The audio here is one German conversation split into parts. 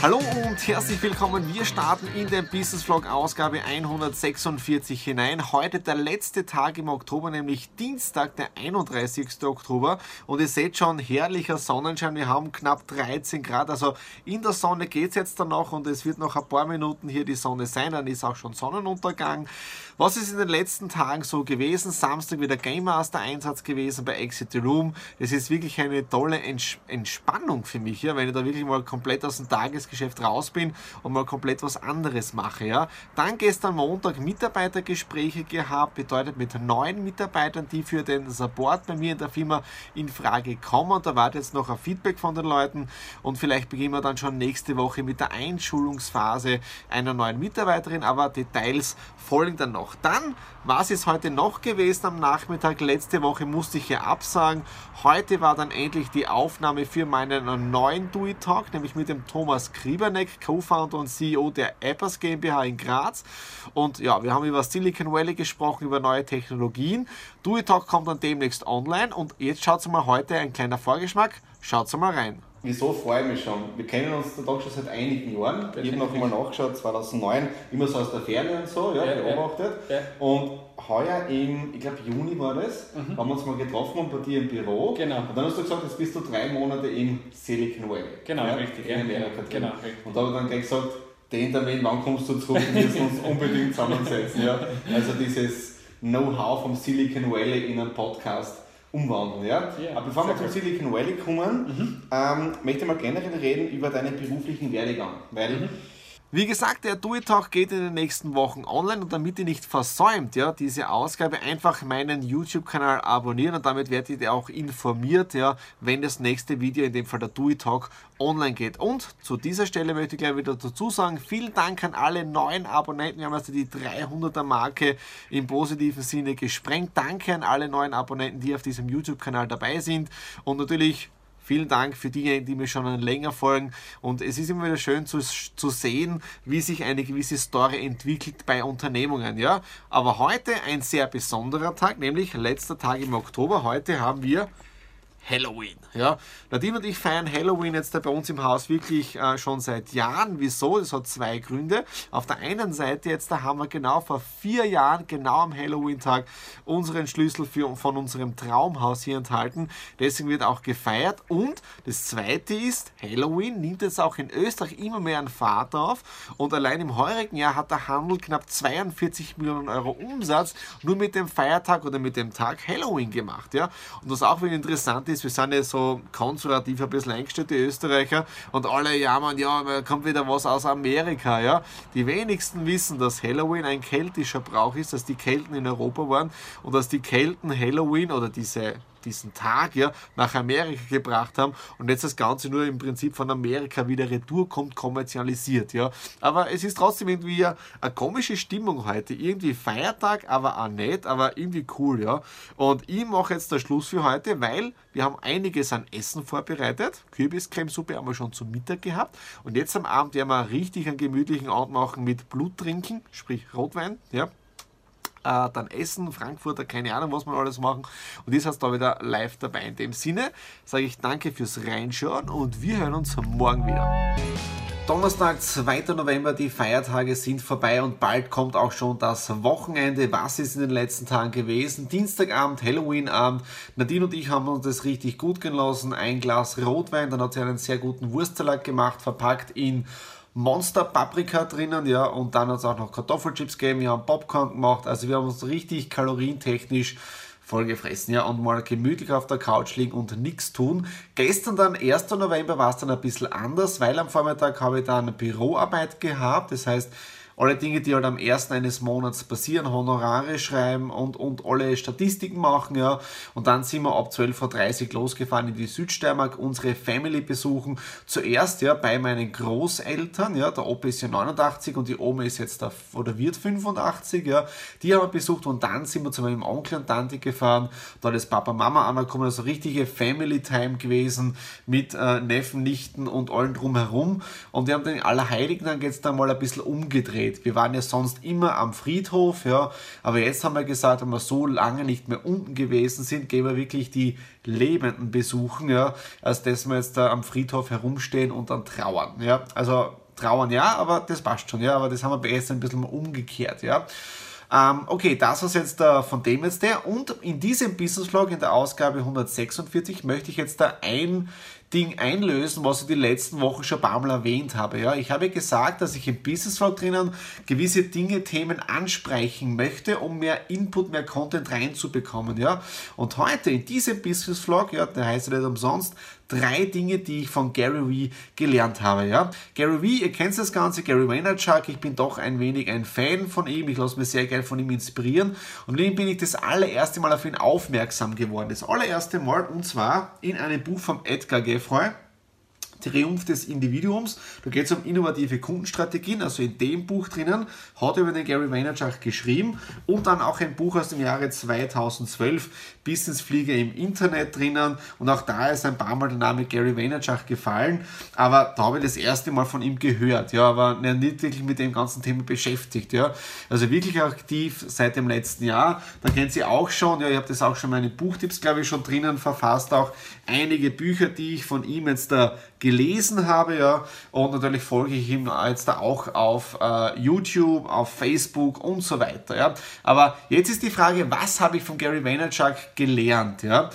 Hallo und herzlich willkommen. Wir starten in den Business Vlog Ausgabe 146 hinein. Heute der letzte Tag im Oktober, nämlich Dienstag, der 31. Oktober. Und ihr seht schon, herrlicher Sonnenschein. Wir haben knapp 13 Grad. Also in der Sonne geht es jetzt dann noch und es wird noch ein paar Minuten hier die Sonne sein. Dann ist auch schon Sonnenuntergang. Was ist in den letzten Tagen so gewesen? Samstag wieder Game Master Einsatz gewesen bei Exit the Room. Es ist wirklich eine tolle Entspannung für mich, ja, wenn ich da wirklich mal komplett aus dem Tages Tagesgeschäft raus bin und mal komplett was anderes mache. Ja. Dann gestern Montag Mitarbeitergespräche gehabt, bedeutet mit neuen Mitarbeitern, die für den Support bei mir in der Firma in Frage kommen. Da wartet jetzt noch ein Feedback von den Leuten und vielleicht beginnen wir dann schon nächste Woche mit der Einschulungsphase einer neuen Mitarbeiterin, aber Details folgen dann noch. Dann was ist heute noch gewesen am Nachmittag? Letzte Woche musste ich ja absagen. Heute war dann endlich die Aufnahme für meinen neuen It Talk, nämlich mit dem Thomas Krieberneck, Co-Founder und CEO der Appers GmbH in Graz. Und ja, wir haben über Silicon Valley gesprochen, über neue Technologien. Do It Talk kommt dann demnächst online und jetzt schaut mal heute ein kleiner Vorgeschmack. Schaut mal rein. Wieso freue ich mich schon? Wir kennen uns da doch schon seit einigen Jahren. Ich habe noch einmal nachgeschaut, 2009, immer so aus der Ferne und so, ja, ja beobachtet. Ja, Und heuer im, ich glaube Juni war das, mhm. haben wir uns mal getroffen und bei dir im Büro. Genau. Und dann hast du gesagt, jetzt bist du drei Monate in Silicon Valley. Genau, ja, richtig. In Amerika genau, richtig. Und da habe ich dann gleich gesagt, den Termin, wann kommst du zurück? Wir müssen uns unbedingt zusammensetzen. Ja? Also dieses Know-how vom Silicon Valley in einen Podcast umwandeln. Ja? ja Aber bevor wir zum Silicon Valley kommen, mhm. ähm, möchte ich mal generell reden über deinen beruflichen Werdegang. Weil mhm. Wie gesagt, der Do It Talk geht in den nächsten Wochen online und damit ihr nicht versäumt, ja, diese Ausgabe einfach meinen YouTube-Kanal abonnieren und damit werdet ihr auch informiert, ja, wenn das nächste Video, in dem Fall der Do It Talk, online geht. Und zu dieser Stelle möchte ich gleich wieder dazu sagen, vielen Dank an alle neuen Abonnenten. Wir haben also die 300er Marke im positiven Sinne gesprengt. Danke an alle neuen Abonnenten, die auf diesem YouTube-Kanal dabei sind und natürlich Vielen Dank für diejenigen, die mir schon länger folgen. Und es ist immer wieder schön zu, zu sehen, wie sich eine gewisse Story entwickelt bei Unternehmungen. Ja? Aber heute ein sehr besonderer Tag, nämlich letzter Tag im Oktober. Heute haben wir Halloween. Ja, Nadine und ich feiern Halloween jetzt bei uns im Haus wirklich äh, schon seit Jahren. Wieso? Das hat zwei Gründe. Auf der einen Seite jetzt, da haben wir genau vor vier Jahren, genau am Halloween-Tag, unseren Schlüssel für, von unserem Traumhaus hier enthalten. Deswegen wird auch gefeiert. Und das zweite ist, Halloween nimmt jetzt auch in Österreich immer mehr an Fahrt auf. Und allein im heurigen Jahr hat der Handel knapp 42 Millionen Euro Umsatz nur mit dem Feiertag oder mit dem Tag Halloween gemacht. Ja? Und was auch wieder interessant ist, ist, wir sind ja so konservativ ein bisschen eingestellt, die Österreicher, und alle jammern, ja, da kommt wieder was aus Amerika, ja. Die wenigsten wissen, dass Halloween ein keltischer Brauch ist, dass die Kelten in Europa waren und dass die Kelten Halloween oder diese diesen Tag ja nach Amerika gebracht haben und jetzt das Ganze nur im Prinzip von Amerika wieder retour kommt, kommerzialisiert. Ja. Aber es ist trotzdem irgendwie eine, eine komische Stimmung heute. Irgendwie Feiertag, aber auch nicht, aber irgendwie cool. Ja. Und ich mache jetzt den Schluss für heute, weil wir haben einiges an Essen vorbereitet. Kürbiscremesuppe haben wir schon zum Mittag gehabt. Und jetzt am Abend werden wir richtig einen gemütlichen Abend machen mit Blut trinken, sprich Rotwein. Ja äh, dann Essen, Frankfurter, keine Ahnung, was wir alles machen. Und ist jetzt da wieder live dabei. In dem Sinne sage ich danke fürs Reinschauen und wir hören uns morgen wieder. Donnerstag, 2. November, die Feiertage sind vorbei und bald kommt auch schon das Wochenende. Was ist in den letzten Tagen gewesen? Dienstagabend, Halloweenabend. Nadine und ich haben uns das richtig gut genossen. Ein Glas Rotwein, dann hat sie einen sehr guten Wurstsalat gemacht, verpackt in Monster Paprika drinnen, ja, und dann hat es auch noch Kartoffelchips gegeben, wir haben Popcorn gemacht, also wir haben uns richtig kalorientechnisch vollgefressen, ja, und mal gemütlich auf der Couch liegen und nichts tun. Gestern dann, 1. November, war es dann ein bisschen anders, weil am Vormittag habe ich dann Büroarbeit gehabt, das heißt, alle Dinge, die halt am ersten eines Monats passieren, Honorare schreiben und, und alle Statistiken machen, ja. Und dann sind wir ab 12.30 Uhr losgefahren in die Südsteiermark, unsere Family besuchen. Zuerst, ja, bei meinen Großeltern, ja, der Opa ist ja 89 und die Oma ist jetzt da, oder wird 85, ja. Die haben wir besucht und dann sind wir zu meinem Onkel und Tante gefahren. Da ist Papa, Mama angekommen, also richtige Family Time gewesen mit äh, Neffen, Nichten und allen drumherum. Und wir haben den Allerheiligen dann jetzt da mal ein bisschen umgedreht geht. Wir waren ja sonst immer am Friedhof, ja, aber jetzt haben wir gesagt, wenn wir so lange nicht mehr unten gewesen sind, gehen wir wirklich die Lebenden besuchen, ja, als dass wir jetzt da am Friedhof herumstehen und dann trauern, ja. Also trauern ja, aber das passt schon, ja, aber das haben wir besser ein bisschen umgekehrt, ja. Ähm, okay, das war jetzt von dem jetzt der. Und in diesem Business Vlog, in der Ausgabe 146, möchte ich jetzt da ein Ding einlösen, was ich die letzten Wochen schon ein paar Mal erwähnt habe. Ja, ich habe gesagt, dass ich im Business Vlog drinnen gewisse Dinge, Themen ansprechen möchte, um mehr Input, mehr Content reinzubekommen. Ja, und heute in diesem Business Vlog, ja, der heißt nicht umsonst, drei Dinge, die ich von Gary Vee gelernt habe. Ja? Gary Vee, ihr kennt das Ganze, Gary Vaynerchuk, ich bin doch ein wenig ein Fan von ihm, ich lasse mich sehr gerne von ihm inspirieren und nun bin ich das allererste Mal auf ihn aufmerksam geworden. Das allererste Mal und zwar in einem Buch von Edgar Geffroy. Triumph des Individuums. Da geht es um innovative Kundenstrategien. Also in dem Buch drinnen hat er über den Gary Vaynerchuk geschrieben und dann auch ein Buch aus dem Jahre 2012, Businessflieger im Internet drinnen. Und auch da ist ein paar Mal der Name Gary Vaynerchuk gefallen. Aber da habe ich das erste Mal von ihm gehört. Ja, aber nicht wirklich mit dem ganzen Thema beschäftigt. Ja, also wirklich aktiv seit dem letzten Jahr. Da kennt sie auch schon. Ja, ich habe das auch schon meine Buchtipps, glaube ich, schon drinnen verfasst. Auch einige Bücher, die ich von ihm jetzt da gelesen habe, ja, und natürlich folge ich ihm jetzt da auch auf äh, YouTube, auf Facebook und so weiter, ja. Aber jetzt ist die Frage, was habe ich von Gary Vaynerchuk gelernt, ja?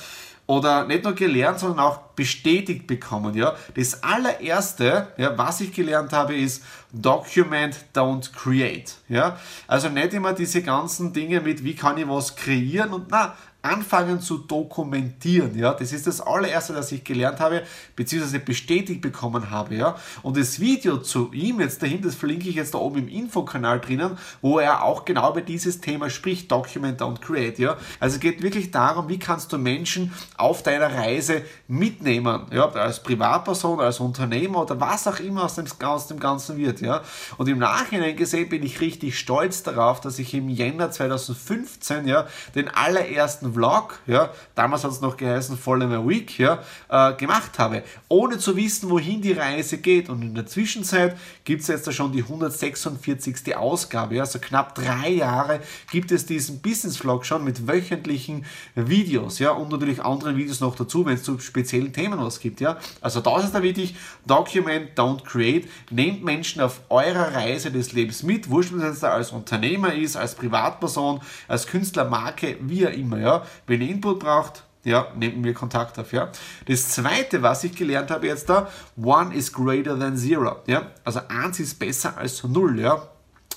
Oder nicht nur gelernt, sondern auch bestätigt bekommen, ja. Das allererste, ja, was ich gelernt habe, ist Document, don't create, ja. Also nicht immer diese ganzen Dinge mit, wie kann ich was kreieren und na, anfangen zu dokumentieren. Ja, das ist das allererste, das ich gelernt habe, beziehungsweise bestätigt bekommen habe. Ja, und das Video zu ihm jetzt dahin, das verlinke ich jetzt da oben im Infokanal drinnen, wo er auch genau über dieses Thema spricht, Document und Create. Ja, also es geht wirklich darum, wie kannst du Menschen auf deiner Reise mitnehmen, ja, als Privatperson, als Unternehmer oder was auch immer aus dem, aus dem Ganzen wird. Ja, und im Nachhinein gesehen bin ich richtig stolz darauf, dass ich im Jänner 2015 ja den allerersten Vlog, ja, damals hat es noch geheißen Follow Week, ja, äh, gemacht habe, ohne zu wissen, wohin die Reise geht. Und in der Zwischenzeit gibt es jetzt schon die 146. Ausgabe, ja, also knapp drei Jahre gibt es diesen Business Vlog schon mit wöchentlichen Videos, ja, und natürlich anderen Videos noch dazu, wenn es zu speziellen Themen was gibt, ja. Also da ist es da wichtig, Document, don't create, nehmt Menschen auf eurer Reise des Lebens mit, wurscht, ob es jetzt als Unternehmer ist, als Privatperson, als Künstler, Marke, wie auch immer, ja. Wenn ihr Input braucht, ja, nehmt mir Kontakt auf, ja. Das zweite, was ich gelernt habe jetzt da, one is greater than zero, ja. Also eins ist besser als null, ja.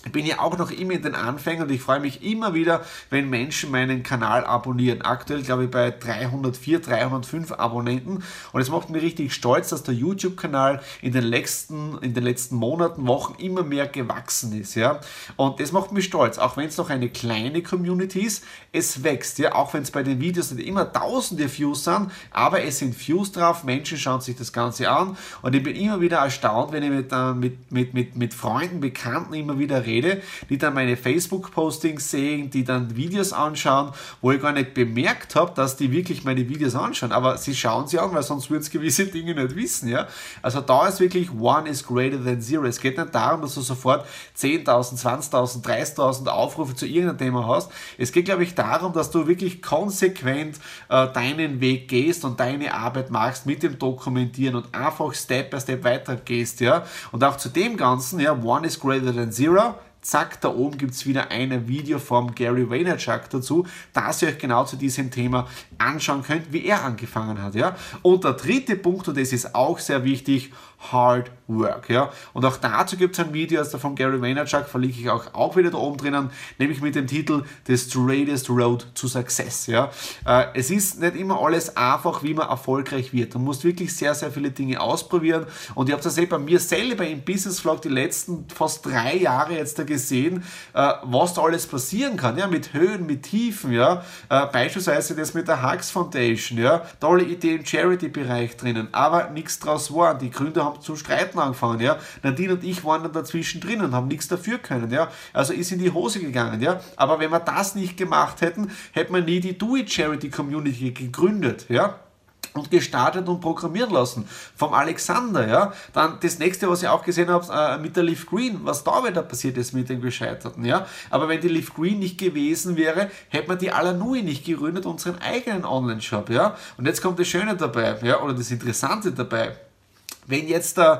Ich bin ja auch noch immer in den Anfängen und ich freue mich immer wieder, wenn Menschen meinen Kanal abonnieren. Aktuell glaube ich bei 304, 305 Abonnenten und es macht mich richtig stolz, dass der YouTube-Kanal in den letzten, in den letzten Monaten, Wochen immer mehr gewachsen ist, ja. Und das macht mich stolz, auch wenn es noch eine kleine Community ist, es wächst, ja, auch wenn es bei den Videos nicht immer tausende Views sind, aber es sind Views drauf, Menschen schauen sich das Ganze an und ich bin immer wieder erstaunt, wenn ich mit, äh, mit, mit, mit, mit Freunden, Bekannten immer wieder rede, rede, die dann meine Facebook-Postings sehen, die dann Videos anschauen, wo ich gar nicht bemerkt habe, dass die wirklich meine Videos anschauen. Aber sie schauen sie an, weil sonst würden sie gewisse Dinge nicht wissen. Ja? Also da ist wirklich One is greater than Zero. Es geht nicht darum, dass du sofort 10.000, 20.000, 30.000 Aufrufe zu irgendeinem Thema hast. Es geht, glaube ich, darum, dass du wirklich konsequent äh, deinen Weg gehst und deine Arbeit machst mit dem Dokumentieren und einfach Step by Step weiter gehst. Ja? Und auch zu dem Ganzen, ja, One is greater than Zero zack, da oben gibt es wieder ein Video vom Gary Vaynerchuk dazu, dass ihr euch genau zu diesem Thema anschauen könnt, wie er angefangen hat. Ja? Und der dritte Punkt, und das ist auch sehr wichtig, Hard Work. Ja? Und auch dazu gibt es ein Video, also von Gary Vaynerchuk, verlinke ich auch, auch wieder da oben drinnen, nämlich mit dem Titel The Straightest Road to Success. Ja? Äh, es ist nicht immer alles einfach, wie man erfolgreich wird. Du musst wirklich sehr, sehr viele Dinge ausprobieren. Und ich habe das eh bei mir selber im Business Vlog die letzten fast drei Jahre jetzt da gesehen, äh, was da alles passieren kann. Ja? Mit Höhen, mit Tiefen. Ja? Äh, beispielsweise das mit der Hux Foundation. Ja? Tolle Idee im Charity-Bereich drinnen, aber nichts draus war. Die Gründer haben zu streiten angefangen, ja. Nadine und ich waren dann dazwischen drin und haben nichts dafür können, ja. Also ist in die Hose gegangen, ja. Aber wenn wir das nicht gemacht hätten, hätten wir nie die Do It Charity Community gegründet, ja und gestartet und programmieren lassen vom Alexander, ja. Dann das nächste, was ich auch gesehen habe äh, mit der Leaf Green, was da wieder passiert ist mit dem Gescheiterten, ja. Aber wenn die Leaf Green nicht gewesen wäre, hätte man die Alanui nicht gegründet, unseren eigenen Online-Shop, ja. Und jetzt kommt das Schöne dabei, ja, oder das Interessante dabei. Wenn jetzt äh,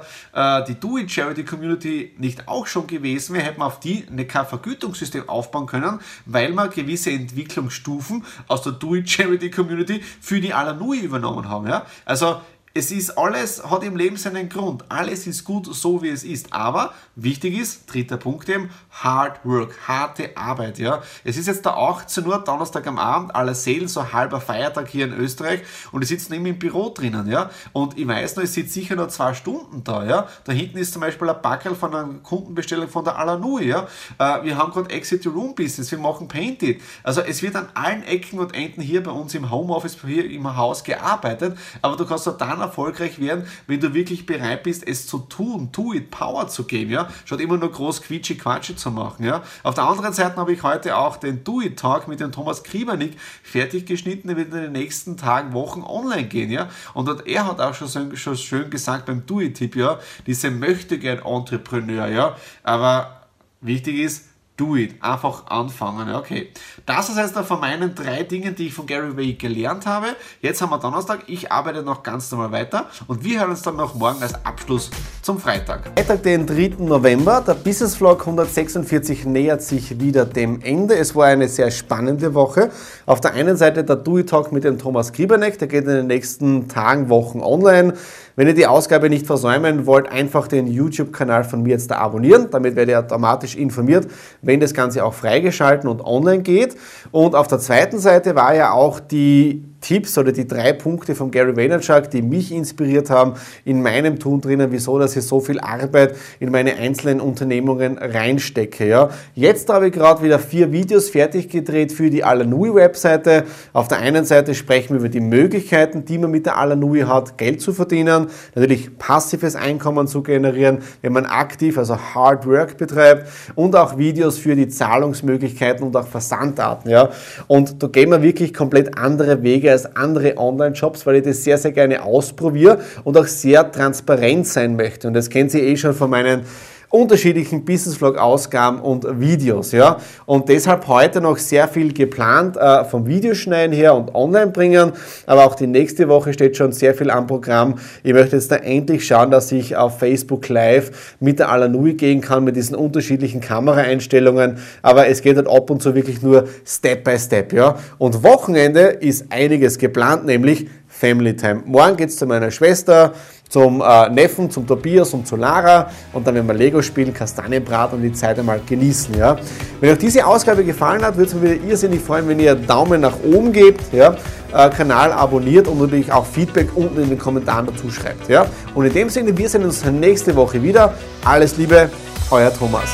die Do-It-Charity-Community nicht auch schon gewesen wäre, hätte man auf die eine Vergütungssystem aufbauen können, weil man gewisse Entwicklungsstufen aus der Do-It-Charity-Community für die Alanui übernommen haben. Ja? Also es ist alles, hat im Leben seinen Grund. Alles ist gut, so wie es ist. Aber wichtig ist, dritter Punkt eben, Hard Work, harte Arbeit. Ja. Es ist jetzt der 18 Uhr, Donnerstag am Abend, aller Seelen, so halber Feiertag hier in Österreich und ich sitze neben im Büro drinnen. Ja. Und ich weiß noch, ich sitze sicher noch zwei Stunden da. Ja. Da hinten ist zum Beispiel ein Backel von einer Kundenbestellung von der Alanui. Ja. Äh, wir haben gerade Exit Room Business, wir machen Painted. Also es wird an allen Ecken und Enden hier bei uns im Homeoffice, hier im Haus gearbeitet, aber du kannst dann erfolgreich werden, wenn du wirklich bereit bist, es zu tun, to it, Power zu geben, ja, statt immer nur groß quietschi quatschi zu machen, ja. Auf der anderen Seite habe ich heute auch den Do It Talk mit dem Thomas Kriebernick fertig geschnitten, der wird in den nächsten Tagen, Wochen online gehen, ja. Und er hat auch schon, so, schon schön gesagt beim Do It Tipp, ja, diese möchte gern Entrepreneur, ja, aber wichtig ist, do it. Einfach anfangen. Okay. Das ist jetzt von meinen drei Dingen, die ich von Gary Vee gelernt habe. Jetzt haben wir Donnerstag. Ich arbeite noch ganz normal weiter und wir hören uns dann noch morgen als Abschluss zum Freitag. Freitag, den 3. November. Der Business Vlog 146 nähert sich wieder dem Ende. Es war eine sehr spannende Woche. Auf der einen Seite der Do It Talk mit dem Thomas Grieberneck. Der geht in den nächsten Tagen, Wochen online. Wenn ihr die Ausgabe nicht versäumen wollt, einfach den YouTube-Kanal von mir jetzt da abonnieren. Damit werdet ihr automatisch informiert, wenn das Ganze auch freigeschalten und online geht. Und auf der zweiten Seite war ja auch die Tipps oder die drei Punkte von Gary Vaynerchuk, die mich inspiriert haben in meinem Tun drinnen, wieso, dass ich so viel Arbeit in meine einzelnen Unternehmungen reinstecke. Ja. Jetzt habe ich gerade wieder vier Videos fertig gedreht für die Alanui-Webseite. Auf der einen Seite sprechen wir über die Möglichkeiten, die man mit der Alanui hat, Geld zu verdienen, natürlich passives Einkommen zu generieren, wenn man aktiv, also Hard Work betreibt und auch Videos für die Zahlungsmöglichkeiten und auch Versandarten. Ja. Und da gehen wir wirklich komplett andere Wege als andere Online-Shops, weil ich das sehr, sehr gerne ausprobiere und auch sehr transparent sein möchte. Und das kennt Sie eh schon von meinen unterschiedlichen Business Vlog Ausgaben und Videos, ja. Und deshalb heute noch sehr viel geplant äh, vom Videoschneiden her und online bringen, aber auch die nächste Woche steht schon sehr viel am Programm. Ich möchte jetzt da endlich schauen, dass ich auf Facebook Live mit der Alanui gehen kann mit diesen unterschiedlichen Kameraeinstellungen, aber es geht halt ab und zu wirklich nur Step by Step, ja. Und Wochenende ist einiges geplant, nämlich Family Time. Morgen geht es zu meiner Schwester, zum äh, Neffen, zum Tobias und zu Lara und dann werden wir Lego spielen, Kastanienbrat und die Zeit einmal genießen. Ja. Wenn euch diese Ausgabe gefallen hat, würde es mich wieder irrsinnig freuen, wenn ihr Daumen nach oben gebt, ja, äh, Kanal abonniert und natürlich auch Feedback unten in den Kommentaren dazu schreibt. Ja. Und in dem Sinne, wir sehen uns nächste Woche wieder. Alles Liebe, euer Thomas.